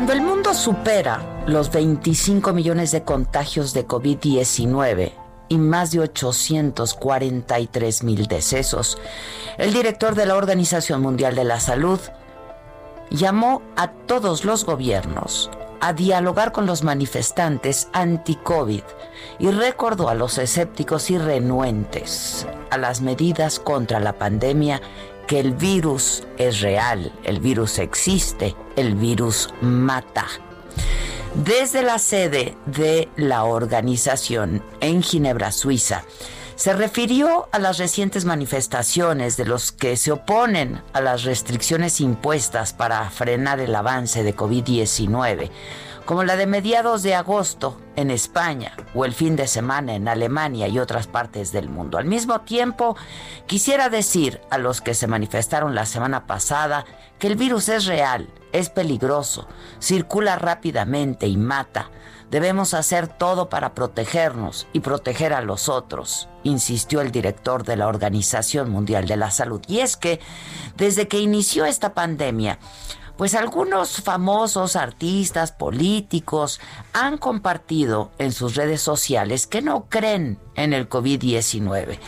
Cuando el mundo supera los 25 millones de contagios de COVID-19 y más de 843 mil decesos, el director de la Organización Mundial de la Salud llamó a todos los gobiernos a dialogar con los manifestantes anti-COVID y recordó a los escépticos y renuentes a las medidas contra la pandemia que el virus es real, el virus existe, el virus mata. Desde la sede de la organización en Ginebra, Suiza, se refirió a las recientes manifestaciones de los que se oponen a las restricciones impuestas para frenar el avance de COVID-19 como la de mediados de agosto en España o el fin de semana en Alemania y otras partes del mundo. Al mismo tiempo, quisiera decir a los que se manifestaron la semana pasada que el virus es real, es peligroso, circula rápidamente y mata. Debemos hacer todo para protegernos y proteger a los otros, insistió el director de la Organización Mundial de la Salud. Y es que desde que inició esta pandemia, pues algunos famosos artistas, políticos han compartido en sus redes sociales que no creen en el COVID-19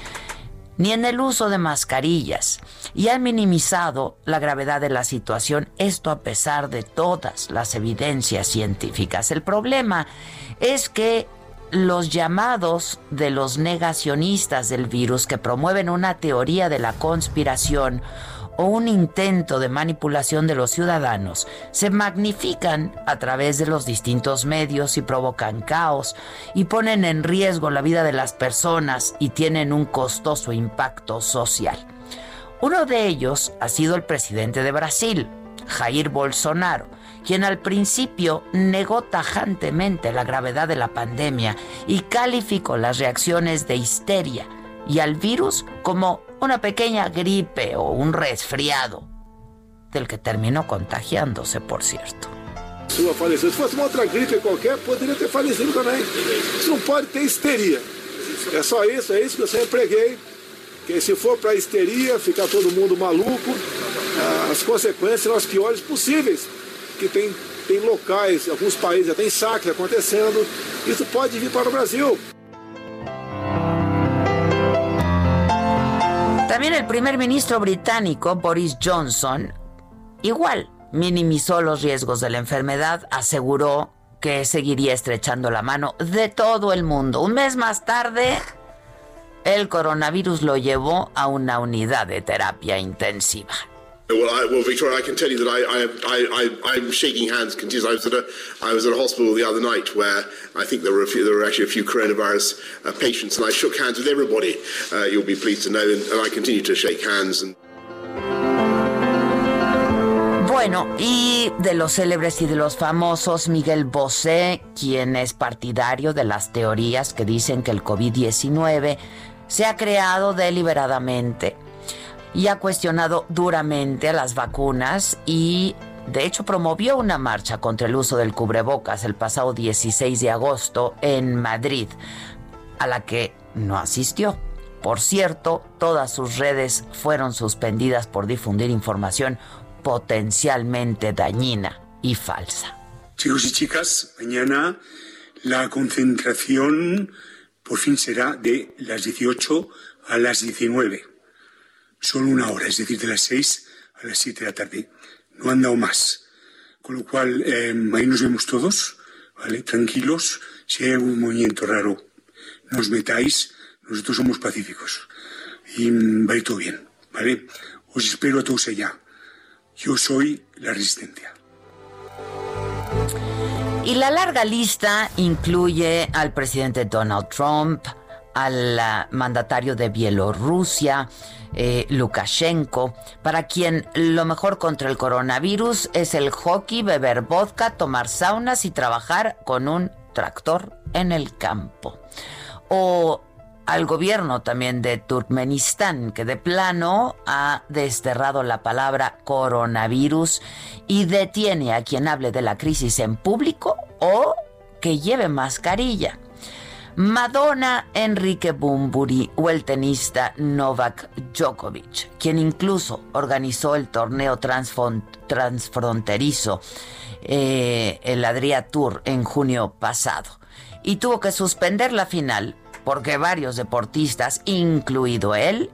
ni en el uso de mascarillas y han minimizado la gravedad de la situación, esto a pesar de todas las evidencias científicas. El problema es que los llamados de los negacionistas del virus que promueven una teoría de la conspiración o un intento de manipulación de los ciudadanos se magnifican a través de los distintos medios y provocan caos y ponen en riesgo la vida de las personas y tienen un costoso impacto social. Uno de ellos ha sido el presidente de Brasil, Jair Bolsonaro, quien al principio negó tajantemente la gravedad de la pandemia y calificó las reacciones de histeria y al virus como una pequeña gripe o un resfriado, del que terminó contagiándose, por cierto. Sua faleceu. Se fosse uma outra gripe qualquer, poderia ter falecido também. Isso não pode ter histeria. É só isso, é isso que eu sempre preguei. Que se for para histeria, ficar todo mundo maluco, as consequências serão as piores possíveis. Que tem, tem locais, alguns países já tem saques acontecendo. Isso pode vir para o Brasil. También el primer ministro británico, Boris Johnson, igual minimizó los riesgos de la enfermedad, aseguró que seguiría estrechando la mano de todo el mundo. Un mes más tarde, el coronavirus lo llevó a una unidad de terapia intensiva. Well, I, well, Victoria, I can tell you that I, I, I, am shaking hands continuously. I was, at a, I was at a hospital the other night where I think there were, a few, there were actually a few coronavirus uh, patients, and I shook hands with everybody, uh, you'll be pleased to know, and, and I continue to shake hands. And... Bueno, y de los célebres y de los famosos, Miguel Bosé, quien es partidario de las teorías que dicen que el COVID-19 se ha creado deliberadamente y ha cuestionado duramente a las vacunas y de hecho promovió una marcha contra el uso del cubrebocas el pasado 16 de agosto en Madrid, a la que no asistió. Por cierto, todas sus redes fueron suspendidas por difundir información potencialmente dañina y falsa. Chicos y chicas, mañana la concentración por fin será de las 18 a las 19. Solo una hora, es decir, de las 6 a las 7 de la tarde. No han dado más. Con lo cual, eh, ahí nos vemos todos, ¿vale? Tranquilos. Si hay algún movimiento raro, no os metáis. Nosotros somos pacíficos. Y mm, va a ir todo bien, ¿vale? Os espero a todos allá. Yo soy la resistencia. Y la larga lista incluye al presidente Donald Trump, al ah, mandatario de Bielorrusia, eh, Lukashenko, para quien lo mejor contra el coronavirus es el hockey, beber vodka, tomar saunas y trabajar con un tractor en el campo. O al gobierno también de Turkmenistán, que de plano ha desterrado la palabra coronavirus y detiene a quien hable de la crisis en público o que lleve mascarilla. Madonna, Enrique Bumburi o el tenista Novak Djokovic, quien incluso organizó el torneo transfronterizo, eh, el Adria Tour, en junio pasado, y tuvo que suspender la final porque varios deportistas, incluido él,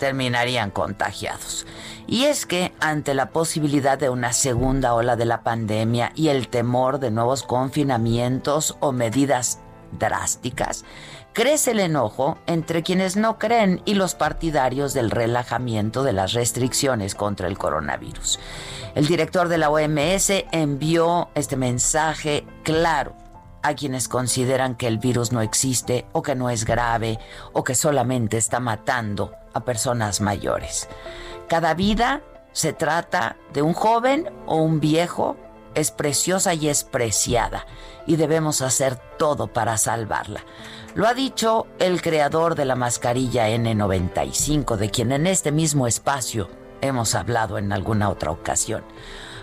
terminarían contagiados. Y es que ante la posibilidad de una segunda ola de la pandemia y el temor de nuevos confinamientos o medidas drásticas, crece el enojo entre quienes no creen y los partidarios del relajamiento de las restricciones contra el coronavirus. El director de la OMS envió este mensaje claro a quienes consideran que el virus no existe o que no es grave o que solamente está matando a personas mayores. Cada vida se trata de un joven o un viejo, es preciosa y es preciada y debemos hacer todo para salvarla. Lo ha dicho el creador de la mascarilla N95, de quien en este mismo espacio hemos hablado en alguna otra ocasión.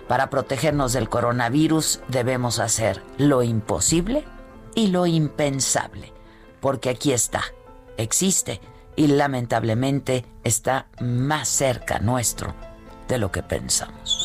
Para protegernos del coronavirus debemos hacer lo imposible y lo impensable, porque aquí está, existe y lamentablemente está más cerca nuestro de lo que pensamos.